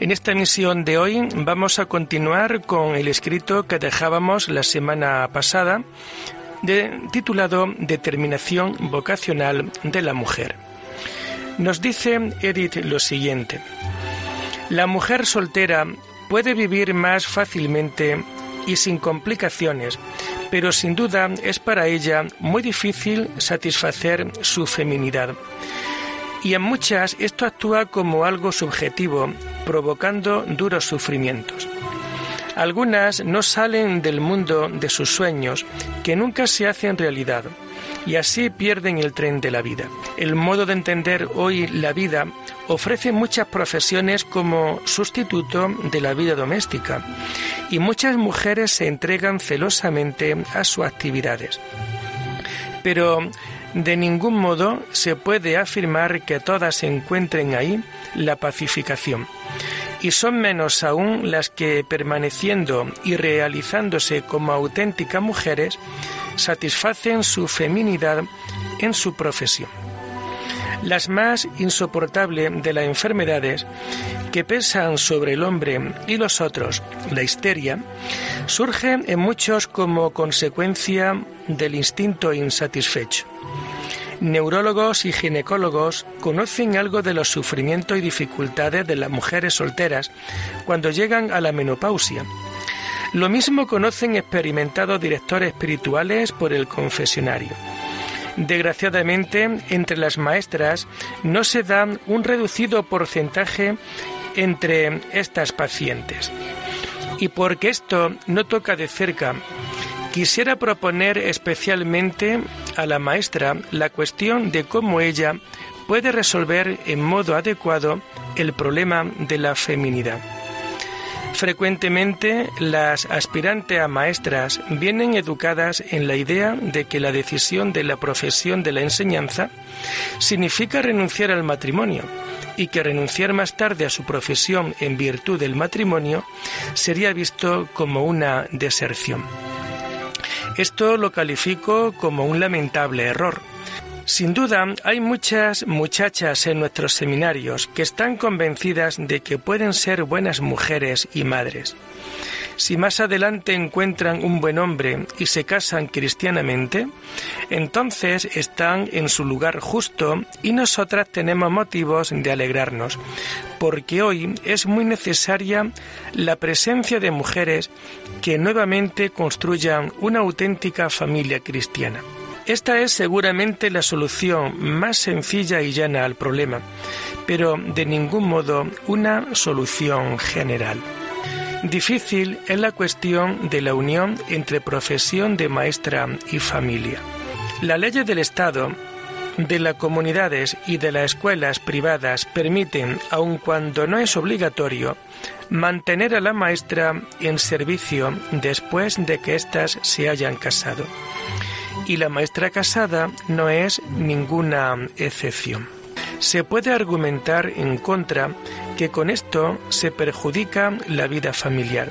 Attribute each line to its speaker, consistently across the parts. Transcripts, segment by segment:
Speaker 1: En esta emisión de hoy vamos a continuar con el escrito que dejábamos la semana pasada, titulado Determinación vocacional de la mujer. Nos dice Edith lo siguiente. La mujer soltera puede vivir más fácilmente y sin complicaciones, pero sin duda es para ella muy difícil satisfacer su feminidad. Y en muchas esto actúa como algo subjetivo, provocando duros sufrimientos. Algunas no salen del mundo de sus sueños, que nunca se hacen realidad, y así pierden el tren de la vida. El modo de entender hoy la vida ofrece muchas profesiones como sustituto de la vida doméstica, y muchas mujeres se entregan celosamente a sus actividades. Pero de ningún modo se puede afirmar que todas encuentren ahí la pacificación y son menos aún las que, permaneciendo y realizándose como auténticas mujeres, satisfacen su feminidad en su profesión. Las más insoportables de las enfermedades que pesan sobre el hombre y los otros, la histeria, surge en muchos como consecuencia del instinto insatisfecho. Neurólogos y ginecólogos conocen algo de los sufrimientos y dificultades de las mujeres solteras cuando llegan a la menopausia. Lo mismo conocen experimentados directores espirituales por el confesionario. Desgraciadamente, entre las maestras no se da un reducido porcentaje entre estas pacientes. Y porque esto no toca de cerca Quisiera proponer especialmente a la maestra la cuestión de cómo ella puede resolver en modo adecuado el problema de la feminidad. Frecuentemente las aspirantes a maestras vienen educadas en la idea de que la decisión de la profesión de la enseñanza significa renunciar al matrimonio y que renunciar más tarde a su profesión en virtud del matrimonio sería visto como una deserción. Esto lo califico como un lamentable error. Sin duda, hay muchas muchachas en nuestros seminarios que están convencidas de que pueden ser buenas mujeres y madres. Si más adelante encuentran un buen hombre y se casan cristianamente, entonces están en su lugar justo y nosotras tenemos motivos de alegrarnos, porque hoy es muy necesaria la presencia de mujeres que nuevamente construyan una auténtica familia cristiana. Esta es seguramente la solución más sencilla y llana al problema, pero de ningún modo una solución general. Difícil es la cuestión de la unión entre profesión de maestra y familia. Las leyes del Estado, de las comunidades y de las escuelas privadas permiten, aun cuando no es obligatorio, mantener a la maestra en servicio después de que éstas se hayan casado. Y la maestra casada no es ninguna excepción. Se puede argumentar en contra que con esto se perjudica la vida familiar.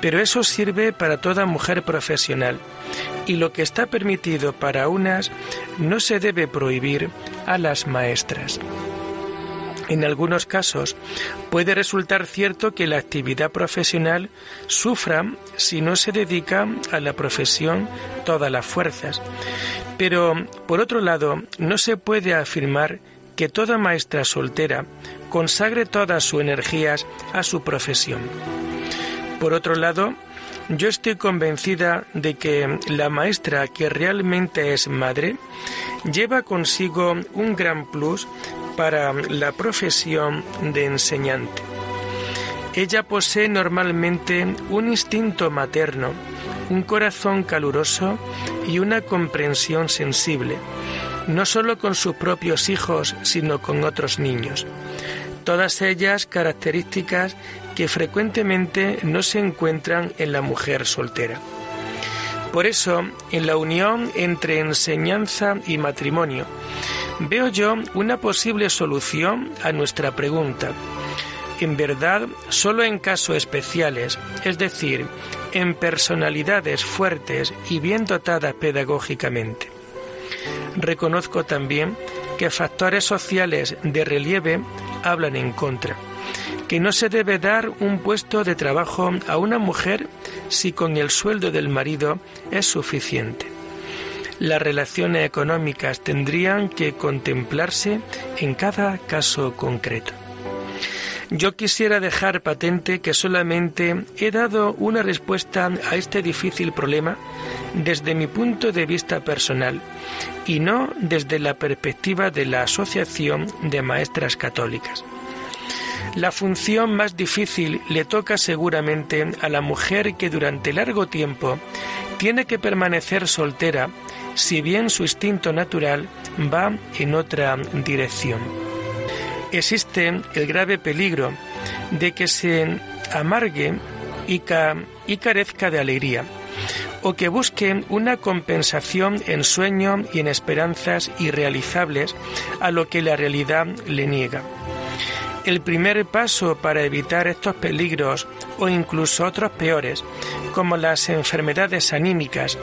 Speaker 1: Pero eso sirve para toda mujer profesional y lo que está permitido para unas no se debe prohibir a las maestras. En algunos casos puede resultar cierto que la actividad profesional sufra si no se dedica a la profesión todas las fuerzas. Pero, por otro lado, no se puede afirmar que toda maestra soltera consagre todas sus energías a su profesión. Por otro lado, yo estoy convencida de que la maestra que realmente es madre lleva consigo un gran plus para la profesión de enseñante. Ella posee normalmente un instinto materno, un corazón caluroso y una comprensión sensible, no solo con sus propios hijos, sino con otros niños todas ellas características que frecuentemente no se encuentran en la mujer soltera. Por eso, en la unión entre enseñanza y matrimonio, veo yo una posible solución a nuestra pregunta. En verdad, solo en casos especiales, es decir, en personalidades fuertes y bien dotadas pedagógicamente. Reconozco también que factores sociales de relieve hablan en contra, que no se debe dar un puesto de trabajo a una mujer si con el sueldo del marido es suficiente. Las relaciones económicas tendrían que contemplarse en cada caso concreto. Yo quisiera dejar patente que solamente he dado una respuesta a este difícil problema desde mi punto de vista personal y no desde la perspectiva de la Asociación de Maestras Católicas. La función más difícil le toca seguramente a la mujer que durante largo tiempo tiene que permanecer soltera, si bien su instinto natural va en otra dirección existe el grave peligro de que se amargue y, y carezca de alegría, o que busque una compensación en sueño y en esperanzas irrealizables a lo que la realidad le niega. El primer paso para evitar estos peligros o incluso otros peores, como las enfermedades anímicas,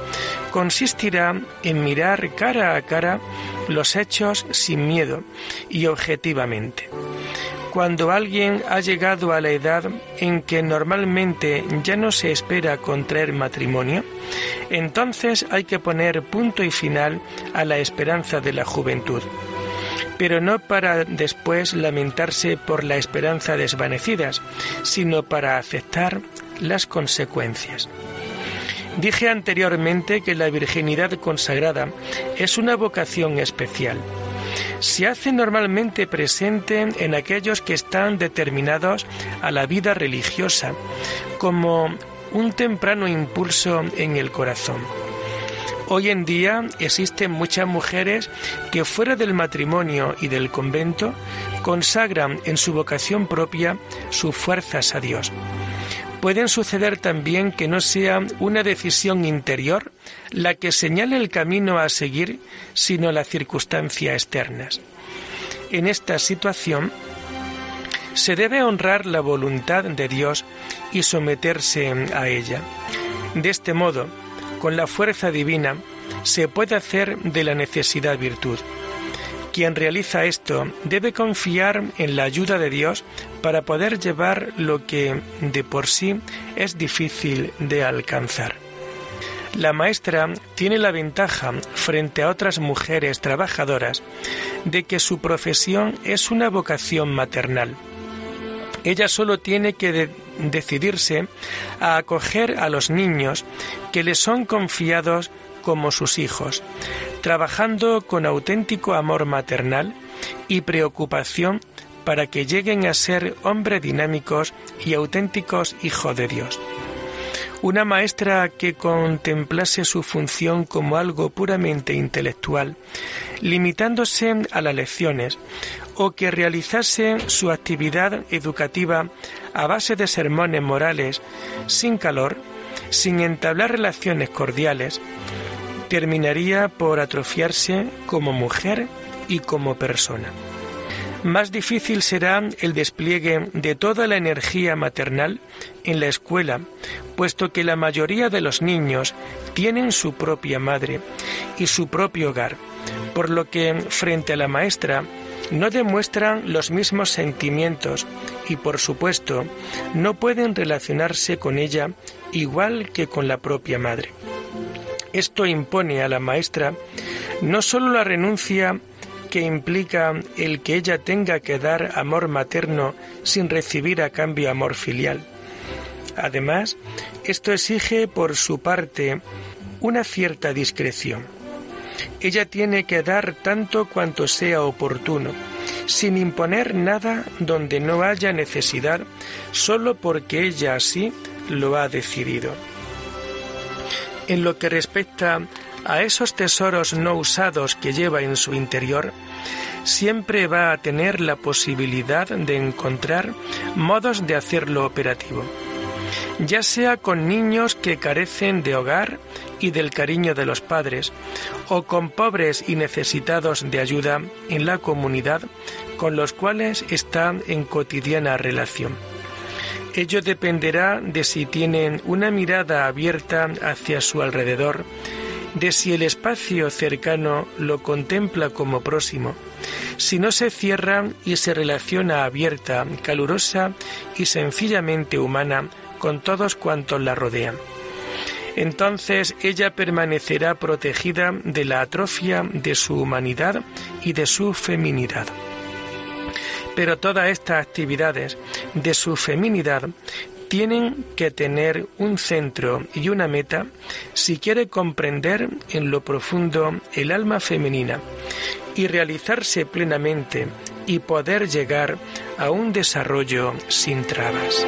Speaker 1: consistirá en mirar cara a cara los hechos sin miedo y objetivamente. Cuando alguien ha llegado a la edad en que normalmente ya no se espera contraer matrimonio, entonces hay que poner punto y final a la esperanza de la juventud pero no para después lamentarse por la esperanza desvanecidas, sino para aceptar las consecuencias. Dije anteriormente que la virginidad consagrada es una vocación especial. Se hace normalmente presente en aquellos que están determinados a la vida religiosa, como un temprano impulso en el corazón. Hoy en día existen muchas mujeres que fuera del matrimonio y del convento consagran en su vocación propia sus fuerzas a Dios. Pueden suceder también que no sea una decisión interior la que señale el camino a seguir, sino las circunstancias externas. En esta situación, se debe honrar la voluntad de Dios y someterse a ella. De este modo, con la fuerza divina, se puede hacer de la necesidad virtud. Quien realiza esto debe confiar en la ayuda de Dios para poder llevar lo que de por sí es difícil de alcanzar. La maestra tiene la ventaja frente a otras mujeres trabajadoras de que su profesión es una vocación maternal. Ella solo tiene que decidirse a acoger a los niños que le son confiados como sus hijos, trabajando con auténtico amor maternal y preocupación para que lleguen a ser hombres dinámicos y auténticos hijos de Dios. Una maestra que contemplase su función como algo puramente intelectual, limitándose a las lecciones, o que realizase su actividad educativa a base de sermones morales, sin calor, sin entablar relaciones cordiales, terminaría por atrofiarse como mujer y como persona. Más difícil será el despliegue de toda la energía maternal en la escuela, puesto que la mayoría de los niños tienen su propia madre y su propio hogar, por lo que frente a la maestra no demuestran los mismos sentimientos y por supuesto no pueden relacionarse con ella igual que con la propia madre. Esto impone a la maestra no sólo la renuncia que implica el que ella tenga que dar amor materno sin recibir a cambio amor filial. Además, esto exige por su parte una cierta discreción. Ella tiene que dar tanto cuanto sea oportuno, sin imponer nada donde no haya necesidad, solo porque ella así lo ha decidido. En lo que respecta a esos tesoros no usados que lleva en su interior, siempre va a tener la posibilidad de encontrar modos de hacerlo operativo, ya sea con niños que carecen de hogar y del cariño de los padres, o con pobres y necesitados de ayuda en la comunidad con los cuales está en cotidiana relación. Ello dependerá de si tienen una mirada abierta hacia su alrededor, de si el espacio cercano lo contempla como próximo, si no se cierra y se relaciona abierta, calurosa y sencillamente humana con todos cuantos la rodean. Entonces ella permanecerá protegida de la atrofia de su humanidad y de su feminidad. Pero todas estas actividades de su feminidad tienen que tener un centro y una meta si quiere comprender en lo profundo el alma femenina y realizarse plenamente y poder llegar a un desarrollo sin trabas.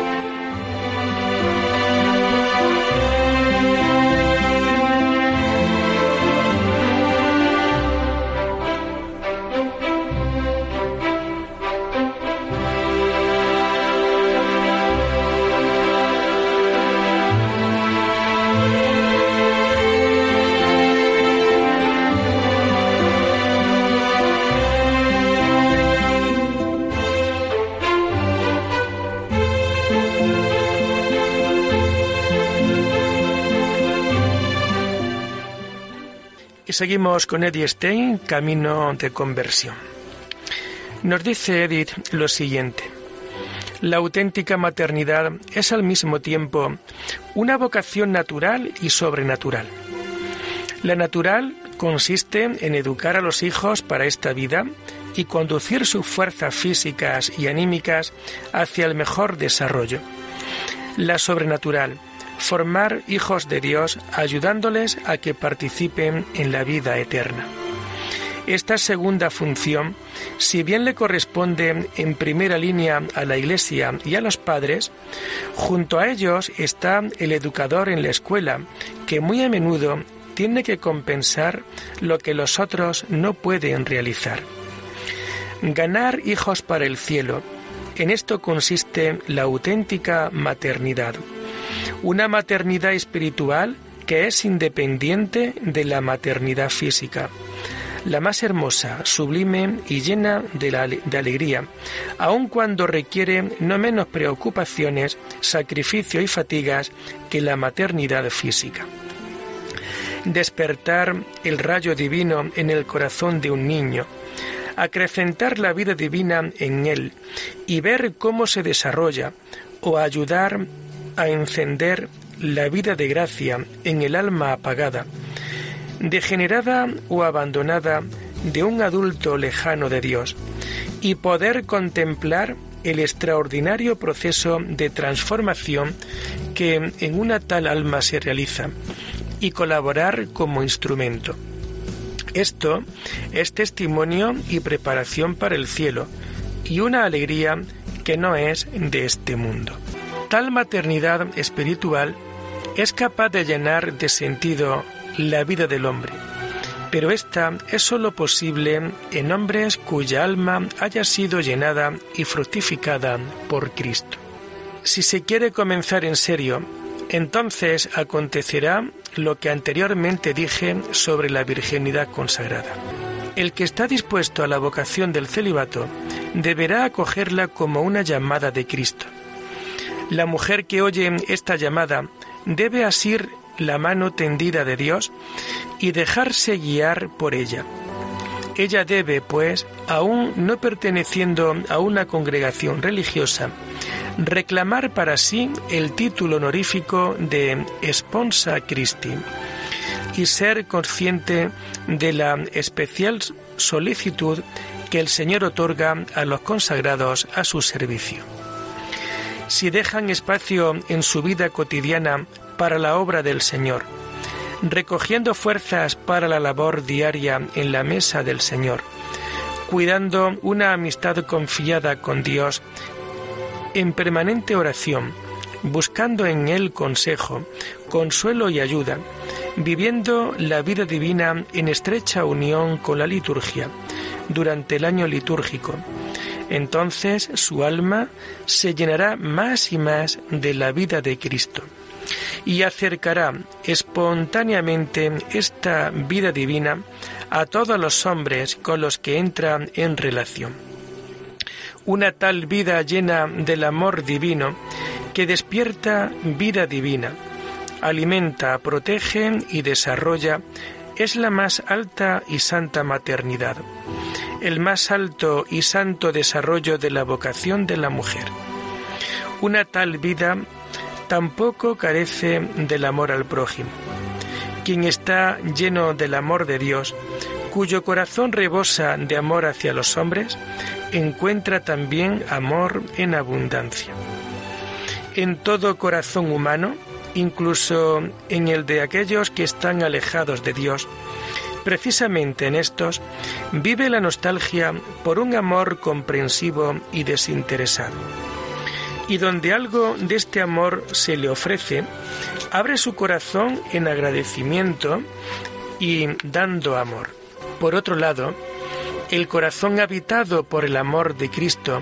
Speaker 1: Seguimos con Edith Stein, Camino de Conversión. Nos dice Edith lo siguiente. La auténtica maternidad es al mismo tiempo una vocación natural y sobrenatural. La natural consiste en educar a los hijos para esta vida y conducir sus fuerzas físicas y anímicas hacia el mejor desarrollo. La sobrenatural formar hijos de Dios ayudándoles a que participen en la vida eterna. Esta segunda función, si bien le corresponde en primera línea a la Iglesia y a los padres, junto a ellos está el educador en la escuela, que muy a menudo tiene que compensar lo que los otros no pueden realizar. Ganar hijos para el cielo, en esto consiste la auténtica maternidad una maternidad espiritual que es independiente de la maternidad física, la más hermosa, sublime y llena de, alegría, aun cuando requiere no menos preocupaciones, sacrificio y fatigas que la maternidad física. Despertar el rayo divino en el corazón de un niño, acrecentar la vida divina en él y ver cómo se desarrolla, o ayudar a encender la vida de gracia en el alma apagada, degenerada o abandonada de un adulto lejano de Dios, y poder contemplar el extraordinario proceso de transformación que en una tal alma se realiza, y colaborar como instrumento. Esto es testimonio y preparación para el cielo, y una alegría que no es de este mundo. Tal maternidad espiritual es capaz de llenar de sentido la vida del hombre, pero esta es sólo posible en hombres cuya alma haya sido llenada y fructificada por Cristo. Si se quiere comenzar en serio, entonces acontecerá lo que anteriormente dije sobre la virginidad consagrada. El que está dispuesto a la vocación del celibato deberá acogerla como una llamada de Cristo la mujer que oye esta llamada debe asir la mano tendida de Dios y dejarse guiar por ella. Ella debe, pues, aún no perteneciendo a una congregación religiosa, reclamar para sí el título honorífico de Esponsa Christi y ser consciente de la especial solicitud que el Señor otorga a los consagrados a su servicio si dejan espacio en su vida cotidiana para la obra del Señor, recogiendo fuerzas para la labor diaria en la mesa del Señor, cuidando una amistad confiada con Dios, en permanente oración, buscando en Él consejo, consuelo y ayuda, viviendo la vida divina en estrecha unión con la liturgia, durante el año litúrgico. Entonces su alma se llenará más y más de la vida de Cristo y acercará espontáneamente esta vida divina a todos los hombres con los que entra en relación. Una tal vida llena del amor divino que despierta vida divina, alimenta, protege y desarrolla es la más alta y santa maternidad, el más alto y santo desarrollo de la vocación de la mujer. Una tal vida tampoco carece del amor al prójimo. Quien está lleno del amor de Dios, cuyo corazón rebosa de amor hacia los hombres, encuentra también amor en abundancia. En todo corazón humano, incluso en el de aquellos que están alejados de Dios, precisamente en estos, vive la nostalgia por un amor comprensivo y desinteresado y donde algo de este amor se le ofrece, abre su corazón en agradecimiento y dando amor. Por otro lado, el corazón habitado por el amor de Cristo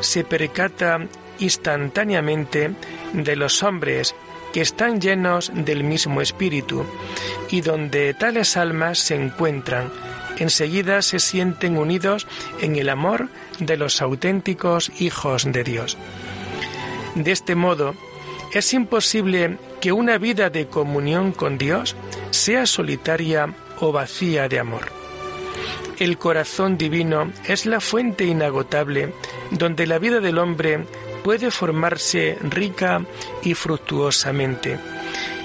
Speaker 1: se percata instantáneamente de los hombres que están llenos del mismo espíritu y donde tales almas se encuentran, enseguida se sienten unidos en el amor de los auténticos hijos de Dios. De este modo, es imposible que una vida de comunión con Dios sea solitaria o vacía de amor. El corazón divino es la fuente inagotable donde la vida del hombre puede formarse rica y fructuosamente,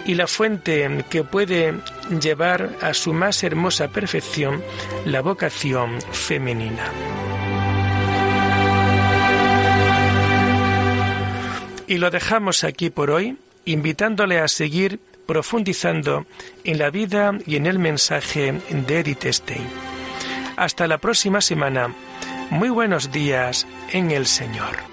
Speaker 1: y la fuente que puede llevar a su más hermosa perfección la vocación femenina. Y lo dejamos aquí por hoy, invitándole a seguir profundizando en la vida y en el mensaje de Edith Stein. Hasta la próxima semana. Muy buenos días en el Señor.